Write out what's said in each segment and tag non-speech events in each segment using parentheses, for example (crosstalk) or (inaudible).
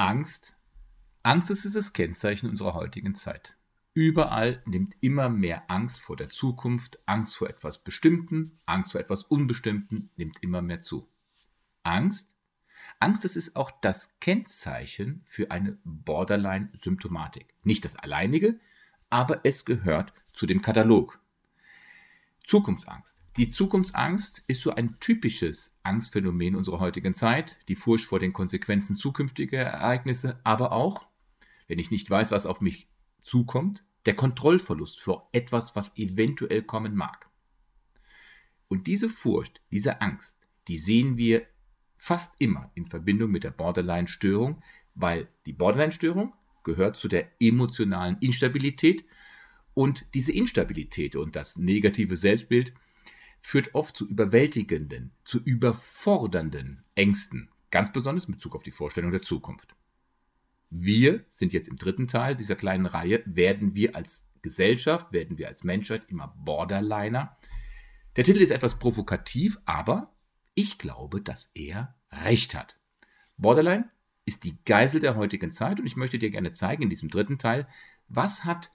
Angst. Angst ist das Kennzeichen unserer heutigen Zeit. Überall nimmt immer mehr Angst vor der Zukunft, Angst vor etwas Bestimmten, Angst vor etwas Unbestimmten nimmt immer mehr zu. Angst? Angst, das ist auch das Kennzeichen für eine Borderline-Symptomatik. Nicht das alleinige, aber es gehört zu dem Katalog. Zukunftsangst. Die Zukunftsangst ist so ein typisches Angstphänomen unserer heutigen Zeit, die Furcht vor den Konsequenzen zukünftiger Ereignisse, aber auch, wenn ich nicht weiß, was auf mich zukommt, der Kontrollverlust vor etwas, was eventuell kommen mag. Und diese Furcht, diese Angst, die sehen wir fast immer in Verbindung mit der Borderline-Störung, weil die Borderline-Störung gehört zu der emotionalen Instabilität und diese Instabilität und das negative Selbstbild führt oft zu überwältigenden, zu überfordernden Ängsten, ganz besonders in Bezug auf die Vorstellung der Zukunft. Wir sind jetzt im dritten Teil dieser kleinen Reihe, werden wir als Gesellschaft, werden wir als Menschheit immer Borderliner. Der Titel ist etwas provokativ, aber ich glaube, dass er recht hat. Borderline ist die Geisel der heutigen Zeit und ich möchte dir gerne zeigen in diesem dritten Teil, was hat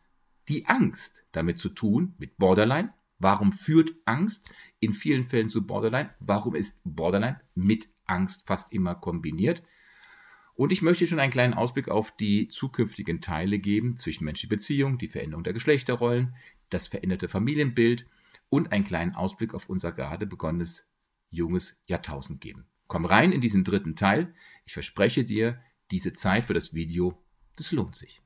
die Angst damit zu tun mit Borderline Warum führt Angst in vielen Fällen zu Borderline? Warum ist Borderline mit Angst fast immer kombiniert? Und ich möchte schon einen kleinen Ausblick auf die zukünftigen Teile geben, zwischenmenschliche Beziehungen, die Veränderung der Geschlechterrollen, das veränderte Familienbild und einen kleinen Ausblick auf unser gerade begonnenes junges Jahrtausend geben. Komm rein in diesen dritten Teil. Ich verspreche dir, diese Zeit für das Video, das lohnt sich.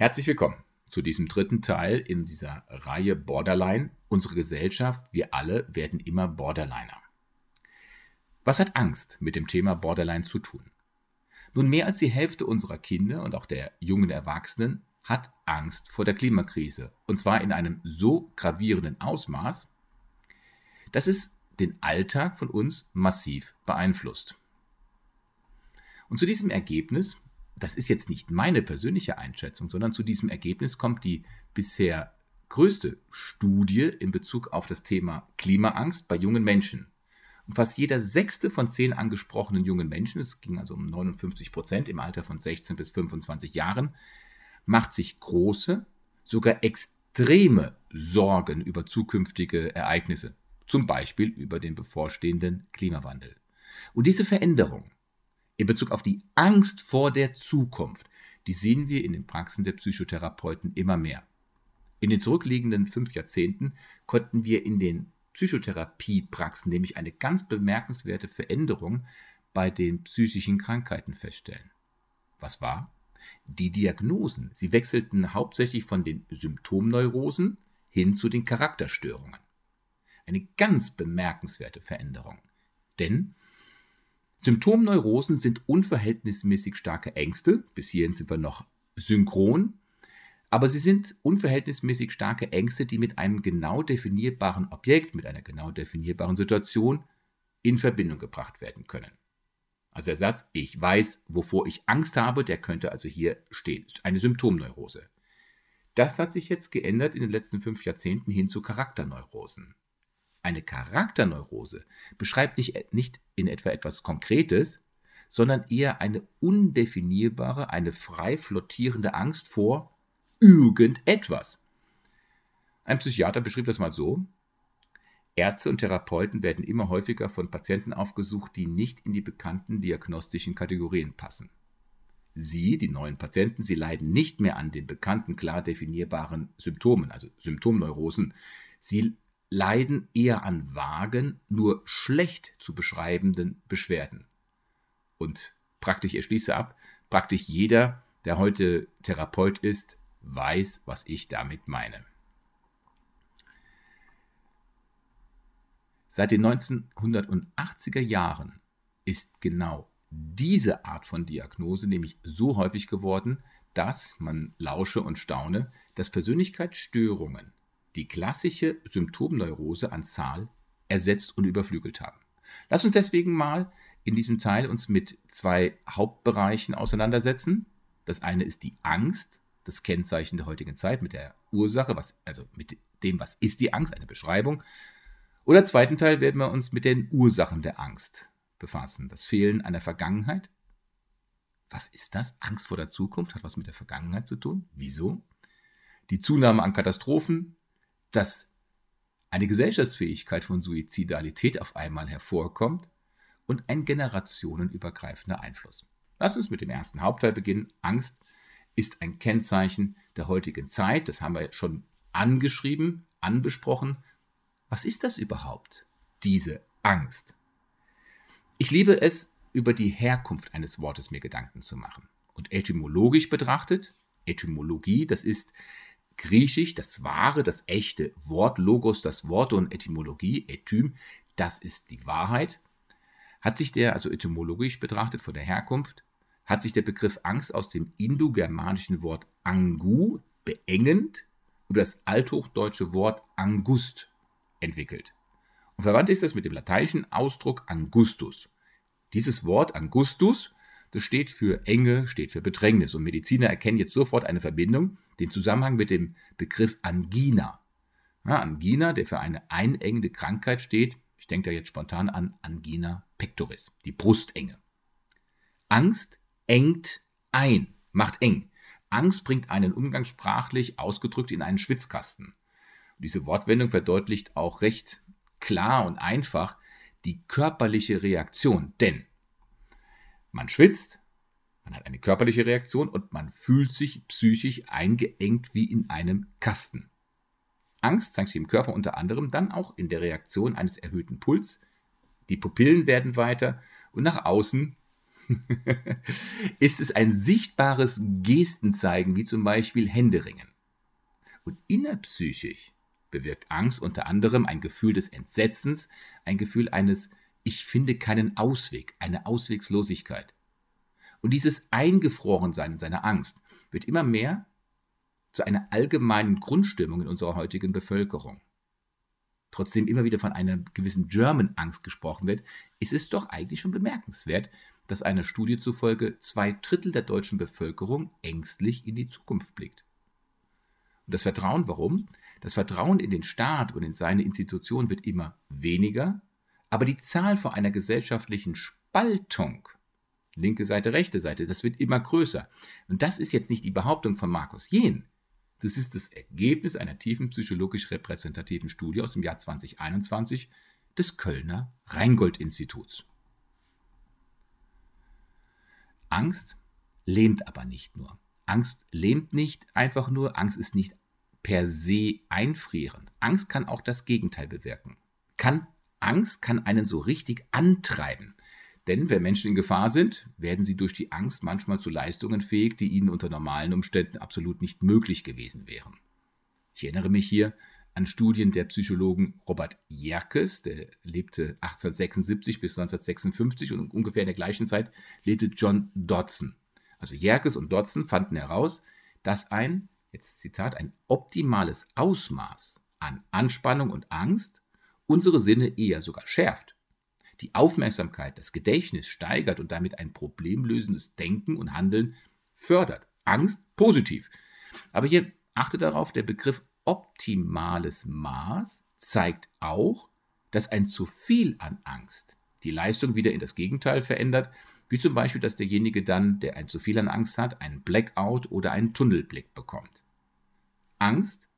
Herzlich willkommen zu diesem dritten Teil in dieser Reihe Borderline. Unsere Gesellschaft, wir alle werden immer Borderliner. Was hat Angst mit dem Thema Borderline zu tun? Nun, mehr als die Hälfte unserer Kinder und auch der jungen Erwachsenen hat Angst vor der Klimakrise. Und zwar in einem so gravierenden Ausmaß, dass es den Alltag von uns massiv beeinflusst. Und zu diesem Ergebnis das ist jetzt nicht meine persönliche Einschätzung, sondern zu diesem Ergebnis kommt die bisher größte Studie in Bezug auf das Thema Klimaangst bei jungen Menschen. Und fast jeder sechste von zehn angesprochenen jungen Menschen, es ging also um 59 Prozent im Alter von 16 bis 25 Jahren, macht sich große, sogar extreme Sorgen über zukünftige Ereignisse, zum Beispiel über den bevorstehenden Klimawandel. Und diese Veränderung, in Bezug auf die Angst vor der Zukunft, die sehen wir in den Praxen der Psychotherapeuten immer mehr. In den zurückliegenden fünf Jahrzehnten konnten wir in den Psychotherapiepraxen nämlich eine ganz bemerkenswerte Veränderung bei den psychischen Krankheiten feststellen. Was war? Die Diagnosen, sie wechselten hauptsächlich von den Symptomneurosen hin zu den Charakterstörungen. Eine ganz bemerkenswerte Veränderung. Denn Symptomneurosen sind unverhältnismäßig starke Ängste, bis hierhin sind wir noch synchron, aber sie sind unverhältnismäßig starke Ängste, die mit einem genau definierbaren Objekt, mit einer genau definierbaren Situation in Verbindung gebracht werden können. Also der Satz, ich weiß, wovor ich Angst habe, der könnte also hier stehen. Eine Symptomneurose. Das hat sich jetzt geändert in den letzten fünf Jahrzehnten hin zu Charakterneurosen. Eine Charakterneurose beschreibt nicht, nicht in etwa etwas Konkretes, sondern eher eine undefinierbare, eine frei flottierende Angst vor irgendetwas. Ein Psychiater beschrieb das mal so. Ärzte und Therapeuten werden immer häufiger von Patienten aufgesucht, die nicht in die bekannten diagnostischen Kategorien passen. Sie, die neuen Patienten, sie leiden nicht mehr an den bekannten, klar definierbaren Symptomen, also Symptomneurosen. Sie leiden eher an vagen, nur schlecht zu beschreibenden Beschwerden. Und praktisch, ich schließe ab, praktisch jeder, der heute Therapeut ist, weiß, was ich damit meine. Seit den 1980er Jahren ist genau diese Art von Diagnose nämlich so häufig geworden, dass, man lausche und staune, dass Persönlichkeitsstörungen die klassische Symptomneurose an Zahl ersetzt und überflügelt haben. Lass uns deswegen mal in diesem Teil uns mit zwei Hauptbereichen auseinandersetzen. Das eine ist die Angst, das Kennzeichen der heutigen Zeit mit der Ursache, was, also mit dem, was ist die Angst, eine Beschreibung. Oder zweiten Teil werden wir uns mit den Ursachen der Angst befassen. Das Fehlen einer Vergangenheit. Was ist das? Angst vor der Zukunft hat was mit der Vergangenheit zu tun. Wieso? Die Zunahme an Katastrophen, dass eine Gesellschaftsfähigkeit von Suizidalität auf einmal hervorkommt und ein generationenübergreifender Einfluss. Lass uns mit dem ersten Hauptteil beginnen. Angst ist ein Kennzeichen der heutigen Zeit. Das haben wir schon angeschrieben, anbesprochen. Was ist das überhaupt, diese Angst? Ich liebe es, über die Herkunft eines Wortes mir Gedanken zu machen. Und etymologisch betrachtet, Etymologie, das ist griechisch, das wahre, das echte Wort, Logos, das Wort und Etymologie, Etym, das ist die Wahrheit. Hat sich der, also etymologisch betrachtet von der Herkunft, hat sich der Begriff Angst aus dem indogermanischen Wort angu, beengend, über das althochdeutsche Wort angust entwickelt. Und verwandt ist das mit dem lateinischen Ausdruck angustus. Dieses Wort angustus, das steht für Enge, steht für Bedrängnis. Und Mediziner erkennen jetzt sofort eine Verbindung, den Zusammenhang mit dem Begriff Angina. Ja, Angina, der für eine einengende Krankheit steht, ich denke da jetzt spontan an Angina pectoris, die Brustenge. Angst engt ein, macht eng. Angst bringt einen umgangssprachlich ausgedrückt in einen Schwitzkasten. Und diese Wortwendung verdeutlicht auch recht klar und einfach die körperliche Reaktion, denn man schwitzt, man hat eine körperliche Reaktion und man fühlt sich psychisch eingeengt wie in einem Kasten. Angst zeigt sich im Körper unter anderem dann auch in der Reaktion eines erhöhten Puls. Die Pupillen werden weiter und nach außen (laughs) ist es ein sichtbares Gestenzeigen, wie zum Beispiel Händeringen. Und innerpsychisch bewirkt Angst unter anderem ein Gefühl des Entsetzens, ein Gefühl eines Ich finde keinen Ausweg, eine Auswegslosigkeit. Und dieses Eingefrorensein in seiner Angst wird immer mehr zu einer allgemeinen Grundstimmung in unserer heutigen Bevölkerung. Trotzdem immer wieder von einer gewissen German-Angst gesprochen wird, ist es doch eigentlich schon bemerkenswert, dass einer Studie zufolge zwei Drittel der deutschen Bevölkerung ängstlich in die Zukunft blickt. Und das Vertrauen, warum? Das Vertrauen in den Staat und in seine Institutionen wird immer weniger, aber die Zahl vor einer gesellschaftlichen Spaltung, linke Seite, rechte Seite, das wird immer größer. Und das ist jetzt nicht die Behauptung von Markus Jehn. Das ist das Ergebnis einer tiefen psychologisch repräsentativen Studie aus dem Jahr 2021 des Kölner Rheingold-Instituts. Angst lähmt aber nicht nur. Angst lähmt nicht einfach nur, Angst ist nicht per se einfrierend. Angst kann auch das Gegenteil bewirken. Kann, Angst kann einen so richtig antreiben. Denn wenn Menschen in Gefahr sind, werden sie durch die Angst manchmal zu Leistungen fähig, die ihnen unter normalen Umständen absolut nicht möglich gewesen wären. Ich erinnere mich hier an Studien der Psychologen Robert Jerkes, der lebte 1876 bis 1956 und ungefähr in der gleichen Zeit lebte John Dodson. Also Jerkes und Dodson fanden heraus, dass ein, jetzt Zitat, ein optimales Ausmaß an Anspannung und Angst unsere Sinne eher sogar schärft, die Aufmerksamkeit, das Gedächtnis steigert und damit ein problemlösendes Denken und Handeln fördert. Angst positiv. Aber hier achte darauf, der Begriff optimales Maß zeigt auch, dass ein zu viel an Angst die Leistung wieder in das Gegenteil verändert, wie zum Beispiel, dass derjenige dann, der ein zu viel an Angst hat, einen Blackout oder einen Tunnelblick bekommt. Angst,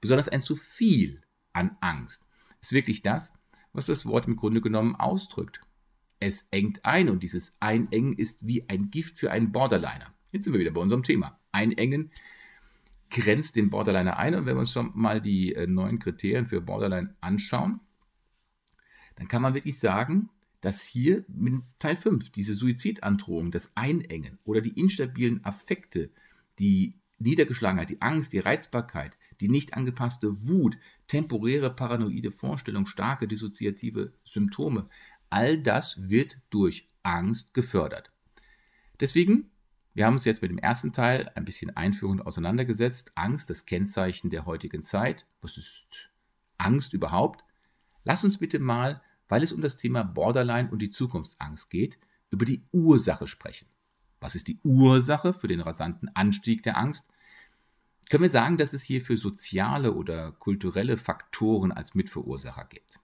besonders ein zu viel an Angst, ist wirklich das, was das Wort im Grunde genommen ausdrückt. Es engt ein und dieses Einengen ist wie ein Gift für einen Borderliner. Jetzt sind wir wieder bei unserem Thema. Einengen grenzt den Borderliner ein. Und wenn wir uns mal die äh, neuen Kriterien für Borderline anschauen, dann kann man wirklich sagen, dass hier mit Teil 5 diese Suizidandrohung, das Einengen oder die instabilen Affekte, die Niedergeschlagenheit, die Angst, die Reizbarkeit, die nicht angepasste Wut, temporäre paranoide Vorstellung, starke dissoziative Symptome, all das wird durch Angst gefördert. Deswegen wir haben uns jetzt mit dem ersten Teil ein bisschen einführend auseinandergesetzt. Angst, das Kennzeichen der heutigen Zeit. Was ist Angst überhaupt? Lass uns bitte mal, weil es um das Thema Borderline und die Zukunftsangst geht, über die Ursache sprechen. Was ist die Ursache für den rasanten Anstieg der Angst? können wir sagen, dass es hierfür soziale oder kulturelle Faktoren als Mitverursacher gibt.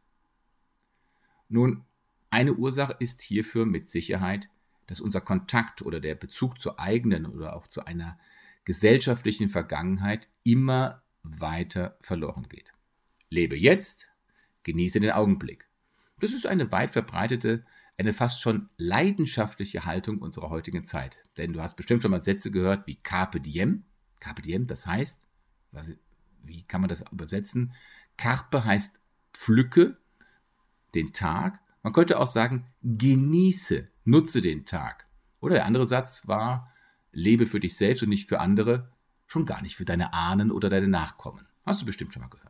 Nun, eine Ursache ist hierfür mit Sicherheit, dass unser Kontakt oder der Bezug zur eigenen oder auch zu einer gesellschaftlichen Vergangenheit immer weiter verloren geht. Lebe jetzt, genieße den Augenblick. Das ist eine weit verbreitete, eine fast schon leidenschaftliche Haltung unserer heutigen Zeit. Denn du hast bestimmt schon mal Sätze gehört wie Carpe Diem. Carpe Diem, das heißt, wie kann man das übersetzen? Carpe heißt pflücke den Tag. Man könnte auch sagen, genieße, nutze den Tag. Oder der andere Satz war, lebe für dich selbst und nicht für andere, schon gar nicht für deine Ahnen oder deine Nachkommen. Hast du bestimmt schon mal gehört.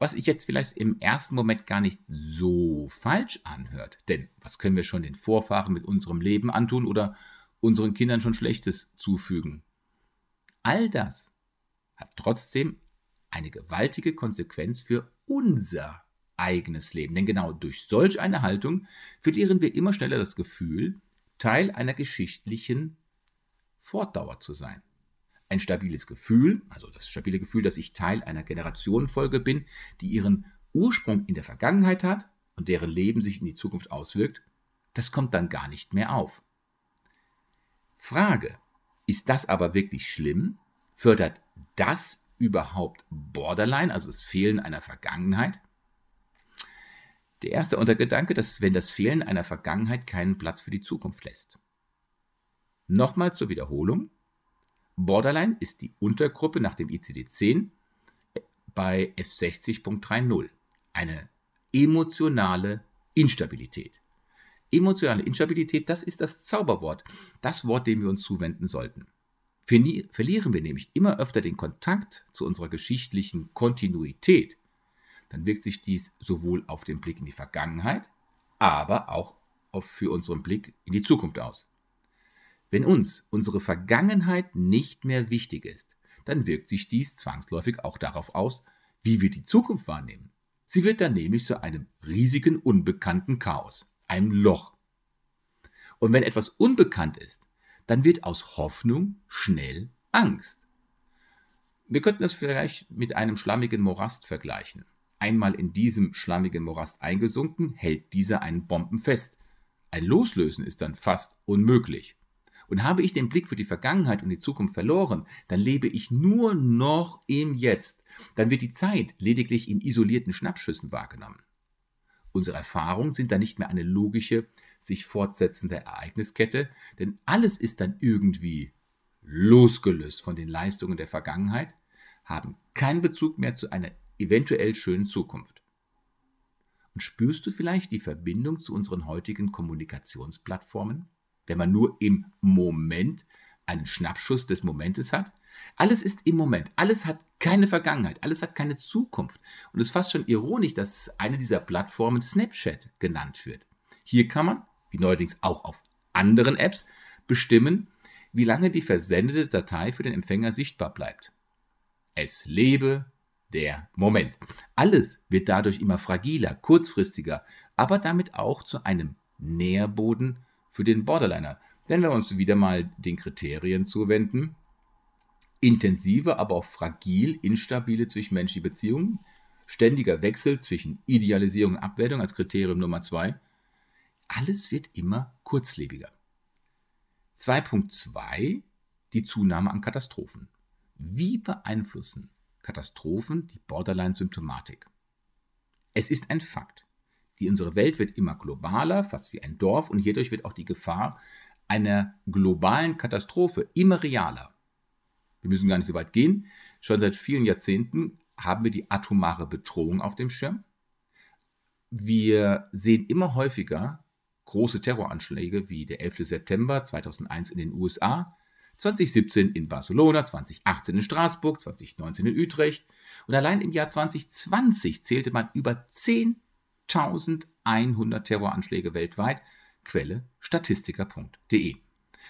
Was ich jetzt vielleicht im ersten Moment gar nicht so falsch anhört. Denn was können wir schon den Vorfahren mit unserem Leben antun oder unseren Kindern schon Schlechtes zufügen? All das hat trotzdem eine gewaltige Konsequenz für unser eigenes Leben. Denn genau durch solch eine Haltung verlieren wir immer schneller das Gefühl, Teil einer geschichtlichen Fortdauer zu sein. Ein stabiles Gefühl, also das stabile Gefühl, dass ich Teil einer Generationenfolge bin, die ihren Ursprung in der Vergangenheit hat und deren Leben sich in die Zukunft auswirkt, das kommt dann gar nicht mehr auf. Frage, ist das aber wirklich schlimm? Fördert das überhaupt Borderline, also das Fehlen einer Vergangenheit? Der erste Untergedanke, dass wenn das Fehlen einer Vergangenheit keinen Platz für die Zukunft lässt. Nochmal zur Wiederholung. Borderline ist die Untergruppe nach dem ICD-10 bei F60.30. Eine emotionale Instabilität. Emotionale Instabilität, das ist das Zauberwort, das Wort, dem wir uns zuwenden sollten. Verlieren wir nämlich immer öfter den Kontakt zu unserer geschichtlichen Kontinuität, dann wirkt sich dies sowohl auf den Blick in die Vergangenheit, aber auch für unseren Blick in die Zukunft aus. Wenn uns unsere Vergangenheit nicht mehr wichtig ist, dann wirkt sich dies zwangsläufig auch darauf aus, wie wir die Zukunft wahrnehmen. Sie wird dann nämlich zu einem riesigen, unbekannten Chaos, einem Loch. Und wenn etwas unbekannt ist, dann wird aus Hoffnung schnell Angst. Wir könnten das vielleicht mit einem schlammigen Morast vergleichen. Einmal in diesem schlammigen Morast eingesunken, hält dieser einen Bomben fest. Ein Loslösen ist dann fast unmöglich. Und habe ich den Blick für die Vergangenheit und die Zukunft verloren, dann lebe ich nur noch im Jetzt. Dann wird die Zeit lediglich in isolierten Schnappschüssen wahrgenommen. Unsere Erfahrungen sind dann nicht mehr eine logische, sich fortsetzende Ereigniskette, denn alles ist dann irgendwie losgelöst von den Leistungen der Vergangenheit, haben keinen Bezug mehr zu einer eventuell schönen Zukunft. Und spürst du vielleicht die Verbindung zu unseren heutigen Kommunikationsplattformen, wenn man nur im Moment einen Schnappschuss des Momentes hat? Alles ist im Moment, alles hat keine Vergangenheit, alles hat keine Zukunft. Und es ist fast schon ironisch, dass eine dieser Plattformen Snapchat genannt wird. Hier kann man, wie neuerdings auch auf anderen Apps, bestimmen, wie lange die versendete Datei für den Empfänger sichtbar bleibt. Es lebe der Moment. Alles wird dadurch immer fragiler, kurzfristiger, aber damit auch zu einem Nährboden für den Borderliner. Wenn wir uns wieder mal den Kriterien zuwenden, intensive, aber auch fragil, instabile zwischenmenschliche Beziehungen, ständiger Wechsel zwischen Idealisierung und Abwertung als Kriterium Nummer zwei, alles wird immer kurzlebiger. 2.2 die Zunahme an Katastrophen. Wie beeinflussen Katastrophen, die Borderline-Symptomatik. Es ist ein Fakt. Die, unsere Welt wird immer globaler, fast wie ein Dorf, und hierdurch wird auch die Gefahr einer globalen Katastrophe immer realer. Wir müssen gar nicht so weit gehen. Schon seit vielen Jahrzehnten haben wir die atomare Bedrohung auf dem Schirm. Wir sehen immer häufiger große Terroranschläge wie der 11. September 2001 in den USA, 2017 in Barcelona, 2018 in Straßburg, 2019 in Utrecht und allein im Jahr 2020 zählte man über 10.100 Terroranschläge weltweit. Quelle statistiker.de.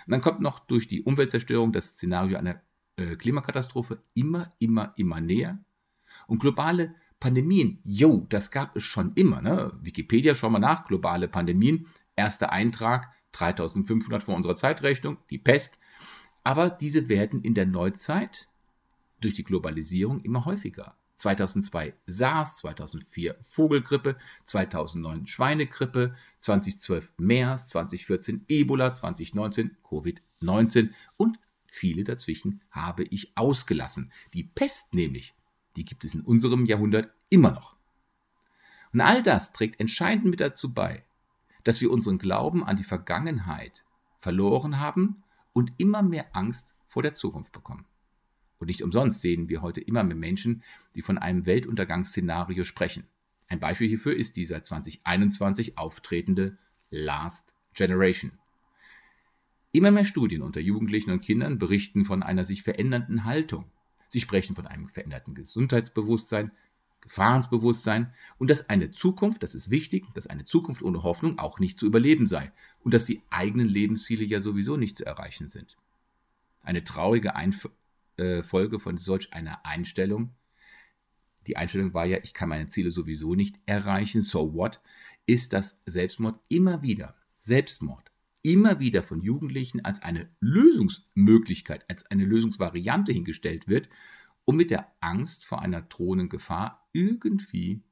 Dann kommt noch durch die Umweltzerstörung das Szenario einer äh, Klimakatastrophe immer, immer, immer näher. Und globale Pandemien, jo, das gab es schon immer. Ne? Wikipedia, schau mal nach, globale Pandemien. Erster Eintrag 3500 vor unserer Zeitrechnung, die Pest. Aber diese werden in der Neuzeit durch die Globalisierung immer häufiger. 2002 SARS, 2004 Vogelgrippe, 2009 Schweinegrippe, 2012 MERS, 2014 Ebola, 2019 Covid-19 und viele dazwischen habe ich ausgelassen. Die Pest nämlich, die gibt es in unserem Jahrhundert immer noch. Und all das trägt entscheidend mit dazu bei, dass wir unseren Glauben an die Vergangenheit verloren haben und immer mehr Angst vor der Zukunft bekommen. Und nicht umsonst sehen wir heute immer mehr Menschen, die von einem Weltuntergangsszenario sprechen. Ein Beispiel hierfür ist die seit 2021 auftretende Last Generation. Immer mehr Studien unter Jugendlichen und Kindern berichten von einer sich verändernden Haltung. Sie sprechen von einem veränderten Gesundheitsbewusstsein, Gefahrensbewusstsein und dass eine Zukunft, das ist wichtig, dass eine Zukunft ohne Hoffnung auch nicht zu überleben sei und dass die eigenen Lebensziele ja sowieso nicht zu erreichen sind. Eine traurige Einf äh, Folge von solch einer Einstellung. Die Einstellung war ja, ich kann meine Ziele sowieso nicht erreichen, so what, ist, dass Selbstmord immer wieder, Selbstmord, immer wieder von Jugendlichen als eine Lösungsmöglichkeit, als eine Lösungsvariante hingestellt wird, um mit der Angst vor einer drohenden Gefahr irgendwie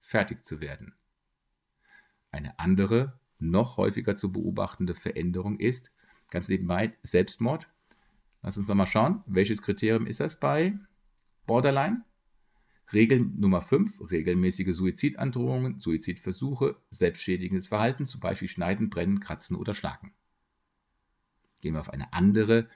fertig zu werden. Eine andere, noch häufiger zu beobachtende Veränderung ist, ganz nebenbei, Selbstmord Lass uns noch mal schauen, welches Kriterium ist das bei Borderline? Regel Nummer 5, regelmäßige Suizidandrohungen, Suizidversuche, selbstschädigendes Verhalten, zum Beispiel Schneiden, Brennen, Kratzen oder Schlagen. Gehen wir auf eine andere,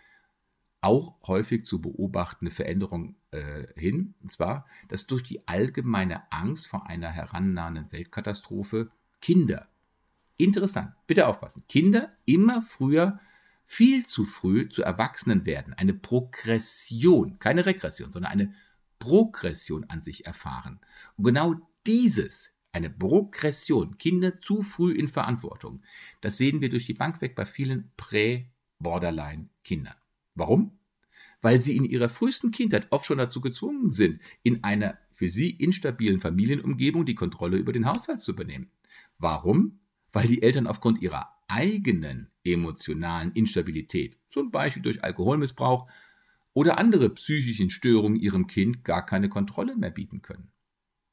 auch häufig zu beobachtende Veränderung äh, hin, und zwar, dass durch die allgemeine Angst vor einer herannahenden Weltkatastrophe Kinder, interessant, bitte aufpassen, Kinder immer früher viel zu früh zu Erwachsenen werden, eine Progression, keine Regression, sondern eine Progression an sich erfahren. Und genau dieses, eine Progression, Kinder zu früh in Verantwortung, das sehen wir durch die Bank weg bei vielen Prä-Borderline-Kindern. Warum? Weil sie in ihrer frühesten Kindheit oft schon dazu gezwungen sind, in einer für sie instabilen Familienumgebung die Kontrolle über den Haushalt zu übernehmen. Warum? Weil die Eltern aufgrund ihrer eigenen emotionalen Instabilität, zum Beispiel durch Alkoholmissbrauch oder andere psychischen Störungen ihrem Kind gar keine Kontrolle mehr bieten können.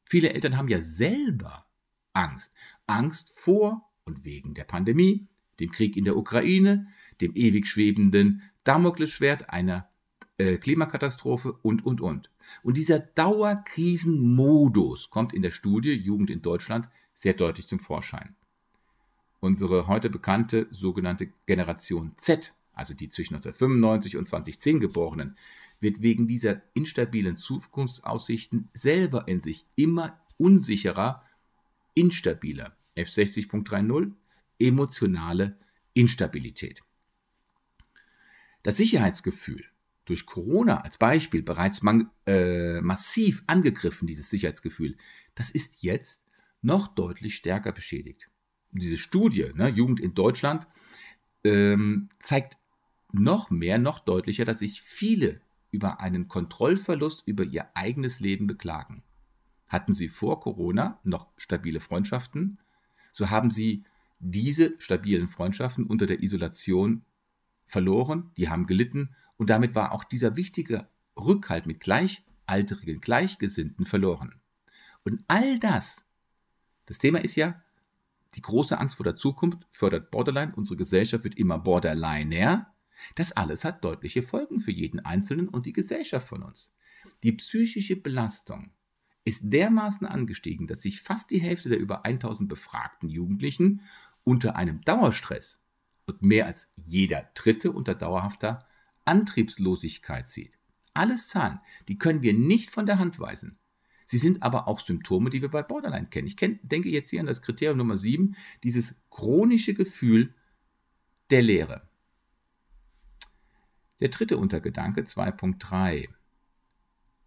Viele Eltern haben ja selber Angst. Angst vor und wegen der Pandemie, dem Krieg in der Ukraine, dem ewig schwebenden Damoklesschwert einer äh, Klimakatastrophe und, und, und. Und dieser Dauerkrisenmodus kommt in der Studie Jugend in Deutschland sehr deutlich zum Vorschein. Unsere heute bekannte sogenannte Generation Z, also die zwischen 1995 und 2010 geborenen, wird wegen dieser instabilen Zukunftsaussichten selber in sich immer unsicherer, instabiler. F60.30 emotionale Instabilität. Das Sicherheitsgefühl durch Corona als Beispiel bereits man, äh, massiv angegriffen, dieses Sicherheitsgefühl, das ist jetzt noch deutlich stärker beschädigt diese Studie, ne, Jugend in Deutschland, ähm, zeigt noch mehr, noch deutlicher, dass sich viele über einen Kontrollverlust über ihr eigenes Leben beklagen. Hatten sie vor Corona noch stabile Freundschaften, so haben sie diese stabilen Freundschaften unter der Isolation verloren, die haben gelitten und damit war auch dieser wichtige Rückhalt mit gleichaltrigen, Gleichgesinnten verloren. Und all das, das Thema ist ja, die große Angst vor der Zukunft fördert Borderline, unsere Gesellschaft wird immer borderliner. Das alles hat deutliche Folgen für jeden Einzelnen und die Gesellschaft von uns. Die psychische Belastung ist dermaßen angestiegen, dass sich fast die Hälfte der über 1000 befragten Jugendlichen unter einem Dauerstress und mehr als jeder Dritte unter dauerhafter Antriebslosigkeit sieht. Alles Zahlen, die können wir nicht von der Hand weisen. Sie sind aber auch Symptome, die wir bei Borderline kennen. Ich kenn, denke jetzt hier an das Kriterium Nummer 7, dieses chronische Gefühl der Leere. Der dritte Untergedanke 2.3.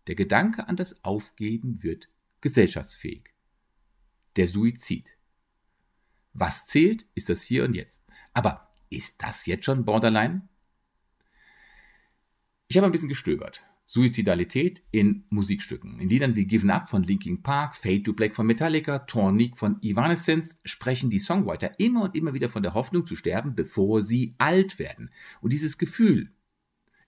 Der Gedanke an das Aufgeben wird gesellschaftsfähig. Der Suizid. Was zählt, ist das hier und jetzt. Aber ist das jetzt schon Borderline? Ich habe ein bisschen gestöbert. Suizidalität in Musikstücken. In Liedern wie Given Up von Linkin Park, Fade to Black von Metallica, Tornique von Evanescence sprechen die Songwriter immer und immer wieder von der Hoffnung zu sterben, bevor sie alt werden. Und dieses Gefühl,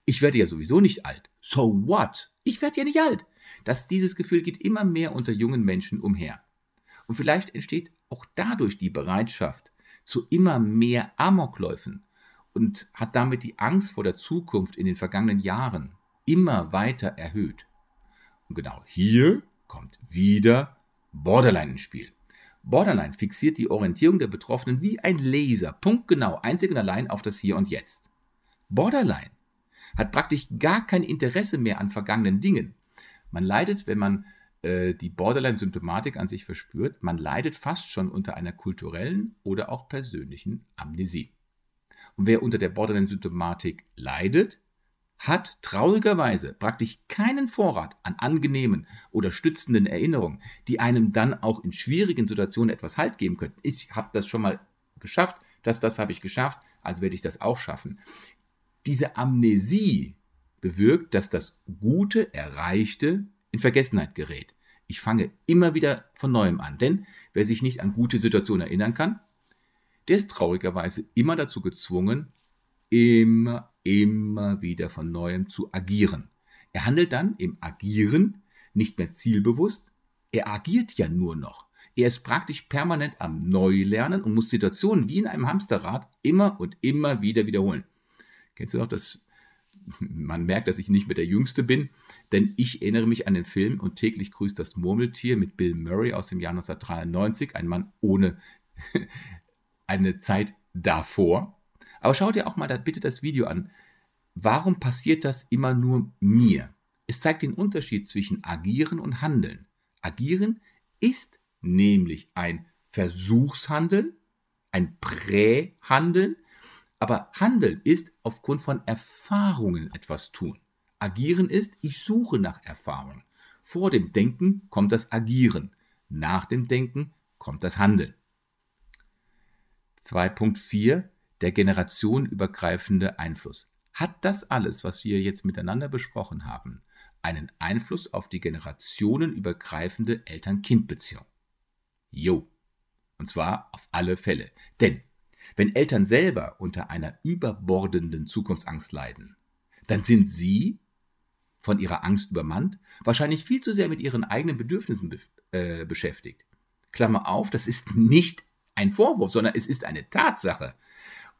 ich werde ja sowieso nicht alt, so what, Ich werde ja nicht alt. Das, dieses Gefühl geht immer mehr unter jungen Menschen umher. Und vielleicht entsteht auch dadurch die Bereitschaft zu immer mehr Amokläufen und hat damit die Angst vor der Zukunft in den vergangenen Jahren immer weiter erhöht. Und genau hier kommt wieder Borderline ins Spiel. Borderline fixiert die Orientierung der Betroffenen wie ein Laser, punktgenau, einzig und allein auf das Hier und Jetzt. Borderline hat praktisch gar kein Interesse mehr an vergangenen Dingen. Man leidet, wenn man äh, die Borderline-Symptomatik an sich verspürt, man leidet fast schon unter einer kulturellen oder auch persönlichen Amnesie. Und wer unter der Borderline-Symptomatik leidet, hat traurigerweise praktisch keinen Vorrat an angenehmen oder stützenden Erinnerungen, die einem dann auch in schwierigen Situationen etwas Halt geben können. Ich habe das schon mal geschafft, das, das habe ich geschafft, also werde ich das auch schaffen. Diese Amnesie bewirkt, dass das Gute, Erreichte in Vergessenheit gerät. Ich fange immer wieder von neuem an, denn wer sich nicht an gute Situationen erinnern kann, der ist traurigerweise immer dazu gezwungen, immer, immer wieder von neuem zu agieren. Er handelt dann im Agieren nicht mehr zielbewusst, er agiert ja nur noch. Er ist praktisch permanent am Neulernen und muss Situationen wie in einem Hamsterrad immer und immer wieder wiederholen. Kennst du noch das? (laughs) Man merkt, dass ich nicht mehr der Jüngste bin, denn ich erinnere mich an den Film und täglich grüßt das Murmeltier mit Bill Murray aus dem Jahr 1993, ein Mann ohne (laughs) eine Zeit davor. Aber schau dir auch mal da bitte das Video an. Warum passiert das immer nur mir? Es zeigt den Unterschied zwischen agieren und handeln. Agieren ist nämlich ein Versuchshandeln, ein Prähandeln, aber Handeln ist aufgrund von Erfahrungen etwas tun. Agieren ist, ich suche nach Erfahrungen. Vor dem Denken kommt das Agieren, nach dem Denken kommt das Handeln. 2.4 der generationenübergreifende Einfluss. Hat das alles, was wir jetzt miteinander besprochen haben, einen Einfluss auf die generationenübergreifende Eltern-Kind-Beziehung? Jo. Und zwar auf alle Fälle. Denn wenn Eltern selber unter einer überbordenden Zukunftsangst leiden, dann sind sie von ihrer Angst übermannt, wahrscheinlich viel zu sehr mit ihren eigenen Bedürfnissen be äh, beschäftigt. Klammer auf, das ist nicht ein Vorwurf, sondern es ist eine Tatsache,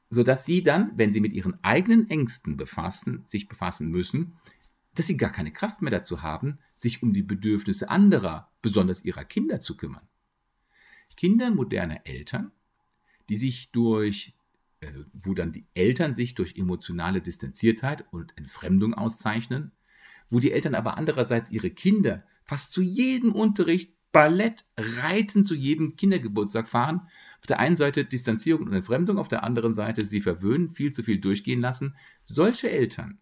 sodass sie dann, wenn sie mit ihren eigenen Ängsten befassen, sich befassen müssen, dass sie gar keine Kraft mehr dazu haben, sich um die Bedürfnisse anderer, besonders ihrer Kinder zu kümmern. Kinder moderner Eltern, die sich durch, äh, wo dann die Eltern sich durch emotionale Distanziertheit und Entfremdung auszeichnen, wo die Eltern aber andererseits ihre Kinder fast zu jedem Unterricht Ballett, Reiten zu jedem Kindergeburtstag fahren. Auf der einen Seite Distanzierung und Entfremdung, auf der anderen Seite sie verwöhnen, viel zu viel durchgehen lassen. Solche Eltern,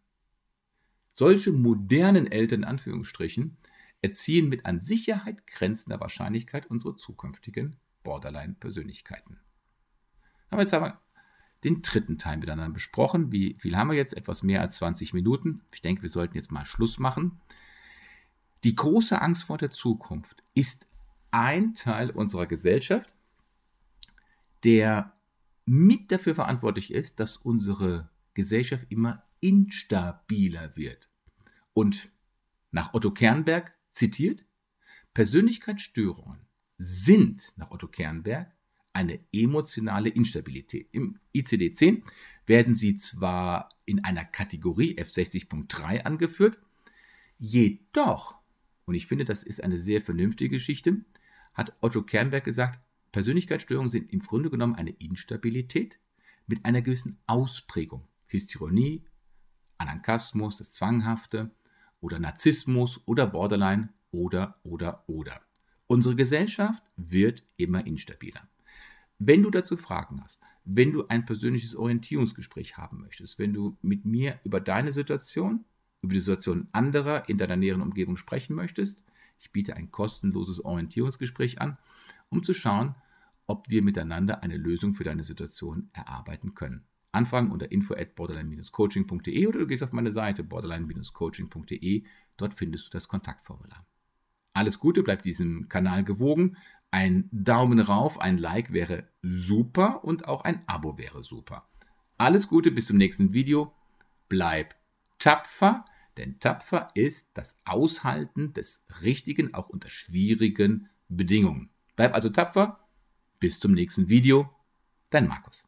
solche modernen Eltern in Anführungsstrichen, erziehen mit an Sicherheit grenzender Wahrscheinlichkeit unsere zukünftigen Borderline-Persönlichkeiten. Aber jetzt haben wir den dritten Teil miteinander besprochen. Wie viel haben wir jetzt? Etwas mehr als 20 Minuten. Ich denke, wir sollten jetzt mal Schluss machen. Die große Angst vor der Zukunft ist ein Teil unserer Gesellschaft, der mit dafür verantwortlich ist, dass unsere Gesellschaft immer instabiler wird. Und nach Otto Kernberg zitiert, Persönlichkeitsstörungen sind nach Otto Kernberg eine emotionale Instabilität. Im ICD-10 werden sie zwar in einer Kategorie F60.3 angeführt, jedoch und ich finde, das ist eine sehr vernünftige Geschichte, hat Otto Kernberg gesagt, Persönlichkeitsstörungen sind im Grunde genommen eine Instabilität mit einer gewissen Ausprägung. Hysteronie, Anankasmus, das Zwanghafte oder Narzissmus oder Borderline oder, oder, oder. Unsere Gesellschaft wird immer instabiler. Wenn du dazu Fragen hast, wenn du ein persönliches Orientierungsgespräch haben möchtest, wenn du mit mir über deine Situation über die Situation anderer in deiner näheren Umgebung sprechen möchtest, ich biete ein kostenloses Orientierungsgespräch an, um zu schauen, ob wir miteinander eine Lösung für deine Situation erarbeiten können. Anfragen unter info at borderline-coaching.de oder du gehst auf meine Seite borderline-coaching.de. Dort findest du das Kontaktformular. Alles Gute, bleib diesem Kanal gewogen. Ein Daumen rauf, ein Like wäre super und auch ein Abo wäre super. Alles Gute, bis zum nächsten Video. Bleib tapfer Denn tapfer ist das Aushalten des Richtigen auch unter schwierigen Bedingungen. Bleib also tapfer. Bis zum nächsten Video. Dein Markus.